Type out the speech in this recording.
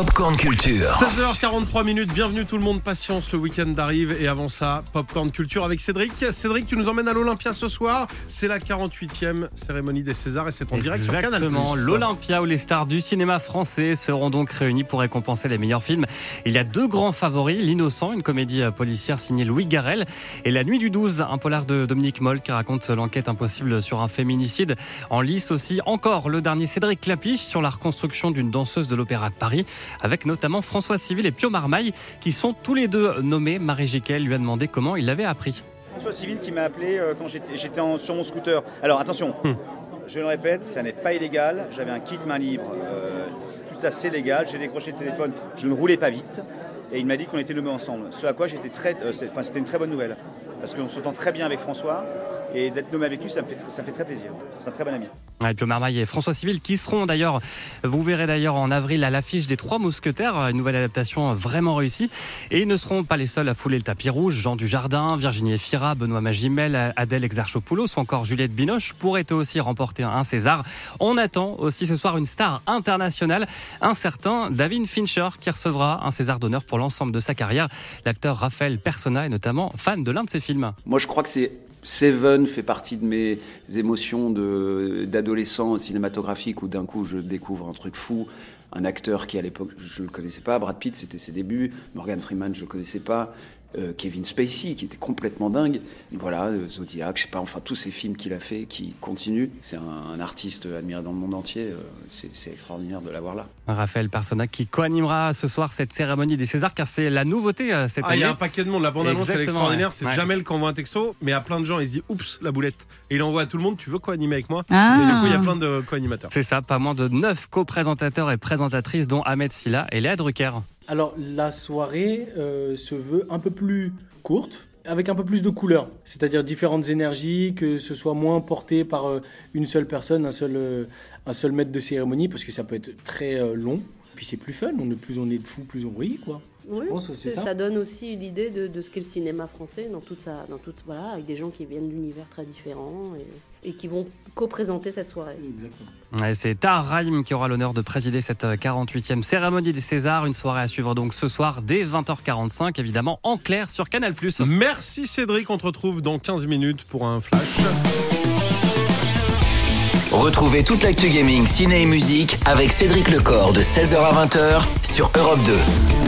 Popcorn Culture. 16h43 minutes, bienvenue tout le monde, patience, le week-end arrive et avant ça, Popcorn Culture avec Cédric. Cédric, tu nous emmènes à l'Olympia ce soir, c'est la 48e cérémonie des Césars et c'est en direct sur Canal+. Exactement, l'Olympia où les stars du cinéma français seront donc réunies pour récompenser les meilleurs films. Il y a deux grands favoris, L'Innocent, une comédie policière signée Louis Garrel, et La Nuit du 12, un polar de Dominique Moll qui raconte l'enquête impossible sur un féminicide. En lice aussi encore le dernier Cédric Clapiche sur la reconstruction d'une danseuse de l'Opéra de Paris, avec notamment François Civil et Pio Marmaille, qui sont tous les deux nommés. Marie Jiquel lui a demandé comment il l'avait appris. François Civil qui m'a appelé euh, quand j'étais sur mon scooter. Alors attention, je le répète, ça n'est pas illégal. J'avais un kit main libre. euh, tout ça c'est légal. J'ai décroché le téléphone. Je ne roulais pas vite. Et il m'a dit qu'on était nommés ensemble. Ce à quoi j'étais très. euh, enfin, c'était une très bonne nouvelle. Parce qu'on s'entend très bien avec François. Et d'être nommé avec lui, ça me fait, ça me fait très plaisir. C'est un très bon ami. Ouais, Pio Marmaille et François Civil qui seront d'ailleurs, vous verrez d'ailleurs en avril à l'affiche des Trois Mousquetaires, une nouvelle adaptation vraiment réussie. Et ils ne seront pas les seuls à fouler le tapis rouge. Jean Dujardin, Virginie Efira, Benoît Magimel, Adèle Exarchopoulos ou encore Juliette Binoche pourraient aussi remporter un César. On attend aussi ce soir une star internationale, un certain David Fincher qui recevra un César d'honneur pour l'ensemble de sa carrière. L'acteur Raphaël Persona est notamment fan de l'un de ses films. Moi, je crois que c'est Seven fait partie de mes émotions d'adolescent cinématographique où d'un coup je découvre un truc fou, un acteur qui à l'époque je ne le connaissais pas, Brad Pitt c'était ses débuts, Morgan Freeman je le connaissais pas, euh, Kevin Spacey qui était complètement dingue, voilà euh, Zodiac, je sais pas, enfin tous ces films qu'il a fait qui continuent. C'est un, un artiste admiré dans le monde entier, euh, c'est extraordinaire de l'avoir là. Raphaël Persona qui co-animera ce soir cette cérémonie des Césars car c'est la nouveauté euh, cette Ah, il y année. a un paquet de monde, la bande-annonce elle est extraordinaire, ouais. c'est Ouais. Jamel qui envoie un texto, mais à plein de gens, il se dit oups, la boulette. Et il envoie à tout le monde, tu veux co-animer avec moi? Ah. Et du coup, il y a plein de co-animateurs. C'est ça, pas moins de 9 co-présentateurs et présentatrices dont Ahmed Silla et Léa Drucker. Alors la soirée euh, se veut un peu plus courte, avec un peu plus de couleurs, c'est-à-dire différentes énergies, que ce soit moins porté par euh, une seule personne, un seul, euh, un seul maître de cérémonie, parce que ça peut être très long. Puis c'est plus fun, on est plus on est de fou, plus on brille, quoi. Oui, pense que c'est c'est- ça. donne aussi l'idée de, de ce qu'est le cinéma français dans toute sa, dans toute, voilà, avec des gens qui viennent d'univers très différents et, et qui vont co-présenter cette soirée. Exactement. C'est Rahim qui aura l'honneur de présider cette euh, 48e cérémonie des Césars. Une soirée à suivre donc ce soir dès 20h45, évidemment en clair sur Canal+. Merci Cédric, on te retrouve dans 15 minutes pour un flash. Retrouvez toute l'actu gaming, ciné et musique avec Cédric Lecor de 16h à 20h sur Europe 2.